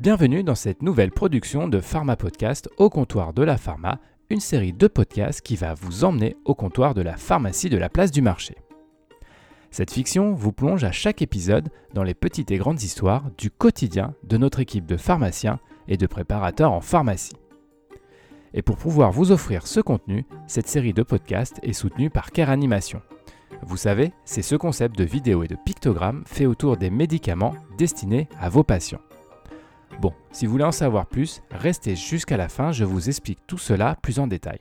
Bienvenue dans cette nouvelle production de Pharma Podcast au comptoir de la pharma, une série de podcasts qui va vous emmener au comptoir de la pharmacie de la place du marché. Cette fiction vous plonge à chaque épisode dans les petites et grandes histoires du quotidien de notre équipe de pharmaciens et de préparateurs en pharmacie. Et pour pouvoir vous offrir ce contenu, cette série de podcasts est soutenue par Care Animation. Vous savez, c'est ce concept de vidéo et de pictogramme fait autour des médicaments destinés à vos patients. Bon, si vous voulez en savoir plus, restez jusqu'à la fin, je vous explique tout cela plus en détail.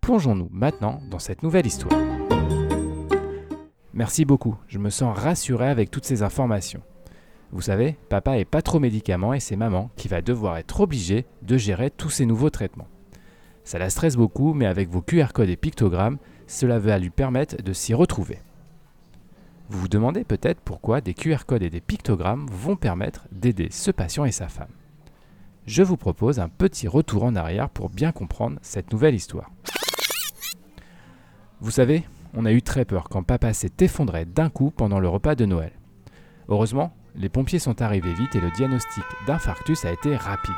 Plongeons-nous maintenant dans cette nouvelle histoire. Merci beaucoup, je me sens rassuré avec toutes ces informations. Vous savez, papa est pas trop médicament et c'est maman qui va devoir être obligée de gérer tous ces nouveaux traitements. Ça la stresse beaucoup, mais avec vos QR codes et pictogrammes, cela va lui permettre de s'y retrouver. Vous vous demandez peut-être pourquoi des QR codes et des pictogrammes vont permettre d'aider ce patient et sa femme. Je vous propose un petit retour en arrière pour bien comprendre cette nouvelle histoire. Vous savez, on a eu très peur quand papa s'est effondré d'un coup pendant le repas de Noël. Heureusement, les pompiers sont arrivés vite et le diagnostic d'infarctus a été rapide.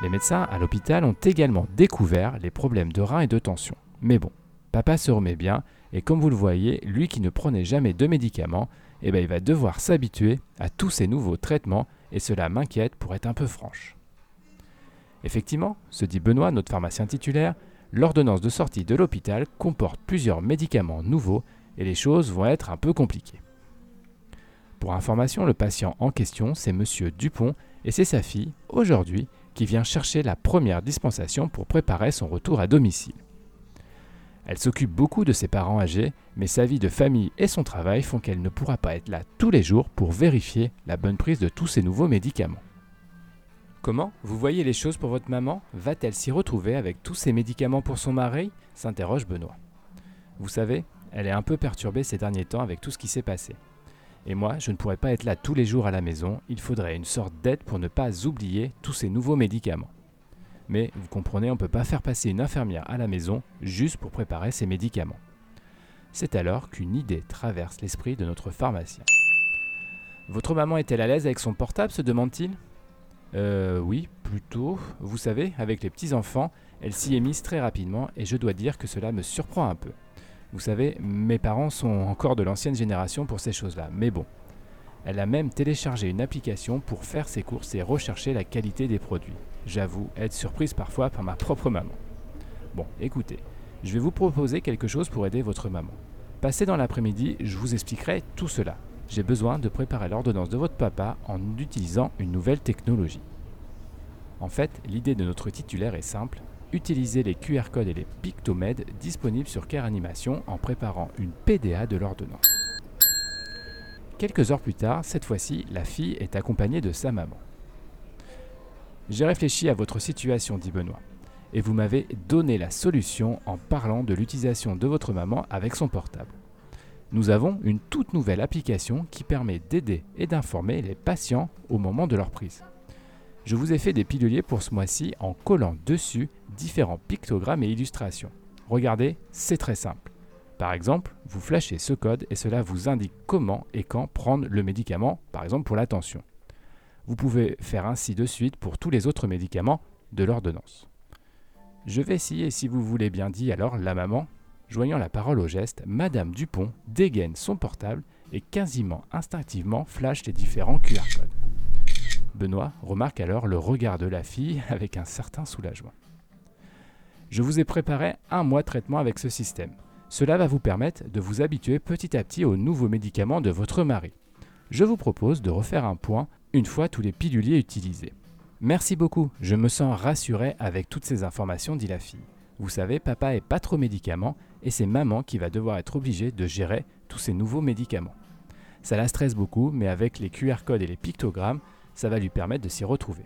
Les médecins à l'hôpital ont également découvert les problèmes de rein et de tension. Mais bon, papa se remet bien et comme vous le voyez, lui qui ne prenait jamais de médicaments, eh ben, il va devoir s'habituer à tous ces nouveaux traitements et cela m'inquiète pour être un peu franche. Effectivement, se dit Benoît, notre pharmacien titulaire, l'ordonnance de sortie de l'hôpital comporte plusieurs médicaments nouveaux et les choses vont être un peu compliquées. Pour information, le patient en question, c'est monsieur Dupont et c'est sa fille, aujourd'hui, qui vient chercher la première dispensation pour préparer son retour à domicile. Elle s'occupe beaucoup de ses parents âgés, mais sa vie de famille et son travail font qu'elle ne pourra pas être là tous les jours pour vérifier la bonne prise de tous ces nouveaux médicaments. Comment Vous voyez les choses pour votre maman? Va-t-elle s'y retrouver avec tous ces médicaments pour son mari? S'interroge Benoît. Vous savez, elle est un peu perturbée ces derniers temps avec tout ce qui s'est passé. Et moi, je ne pourrais pas être là tous les jours à la maison, il faudrait une sorte d'aide pour ne pas oublier tous ces nouveaux médicaments. Mais vous comprenez, on ne peut pas faire passer une infirmière à la maison juste pour préparer ses médicaments. C'est alors qu'une idée traverse l'esprit de notre pharmacien. Votre maman est-elle à l'aise avec son portable se demande-t-il? Euh oui, plutôt. Vous savez, avec les petits-enfants, elle s'y est mise très rapidement et je dois dire que cela me surprend un peu. Vous savez, mes parents sont encore de l'ancienne génération pour ces choses-là, mais bon. Elle a même téléchargé une application pour faire ses courses et rechercher la qualité des produits j'avoue être surprise parfois par ma propre maman. Bon, écoutez, je vais vous proposer quelque chose pour aider votre maman. Passez dans l'après-midi, je vous expliquerai tout cela. J'ai besoin de préparer l'ordonnance de votre papa en utilisant une nouvelle technologie. En fait, l'idée de notre titulaire est simple, utiliser les QR codes et les pictomèdes disponibles sur Care Animation en préparant une PDA de l'ordonnance. Quelques heures plus tard, cette fois-ci, la fille est accompagnée de sa maman. J'ai réfléchi à votre situation, dit Benoît, et vous m'avez donné la solution en parlant de l'utilisation de votre maman avec son portable. Nous avons une toute nouvelle application qui permet d'aider et d'informer les patients au moment de leur prise. Je vous ai fait des piluliers pour ce mois-ci en collant dessus différents pictogrammes et illustrations. Regardez, c'est très simple. Par exemple, vous flashez ce code et cela vous indique comment et quand prendre le médicament, par exemple pour la tension. Vous pouvez faire ainsi de suite pour tous les autres médicaments de l'ordonnance. Je vais essayer si vous voulez bien dit alors la maman, joignant la parole au geste, Madame Dupont dégaine son portable et quasiment instinctivement flash les différents QR codes. Benoît remarque alors le regard de la fille avec un certain soulagement. Je vous ai préparé un mois de traitement avec ce système. Cela va vous permettre de vous habituer petit à petit aux nouveaux médicaments de votre mari. Je vous propose de refaire un point une fois tous les piluliers utilisés. Merci beaucoup, je me sens rassuré avec toutes ces informations, dit la fille. Vous savez, papa est pas trop médicament et c'est maman qui va devoir être obligée de gérer tous ces nouveaux médicaments. Ça la stresse beaucoup, mais avec les QR codes et les pictogrammes, ça va lui permettre de s'y retrouver.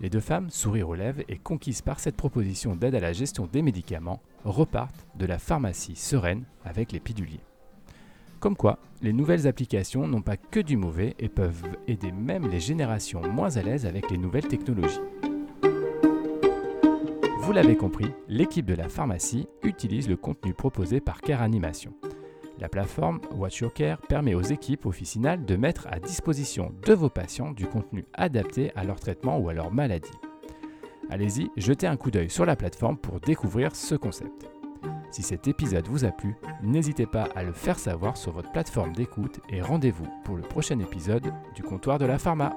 Les deux femmes, sourire aux lèvres et conquises par cette proposition d'aide à la gestion des médicaments, repartent de la pharmacie sereine avec les piluliers. Comme quoi, les nouvelles applications n'ont pas que du mauvais et peuvent aider même les générations moins à l'aise avec les nouvelles technologies. Vous l'avez compris, l'équipe de la pharmacie utilise le contenu proposé par Care Animation. La plateforme Watch Your Care permet aux équipes officinales de mettre à disposition de vos patients du contenu adapté à leur traitement ou à leur maladie. Allez-y, jetez un coup d'œil sur la plateforme pour découvrir ce concept. Si cet épisode vous a plu, n'hésitez pas à le faire savoir sur votre plateforme d'écoute et rendez-vous pour le prochain épisode du comptoir de la pharma.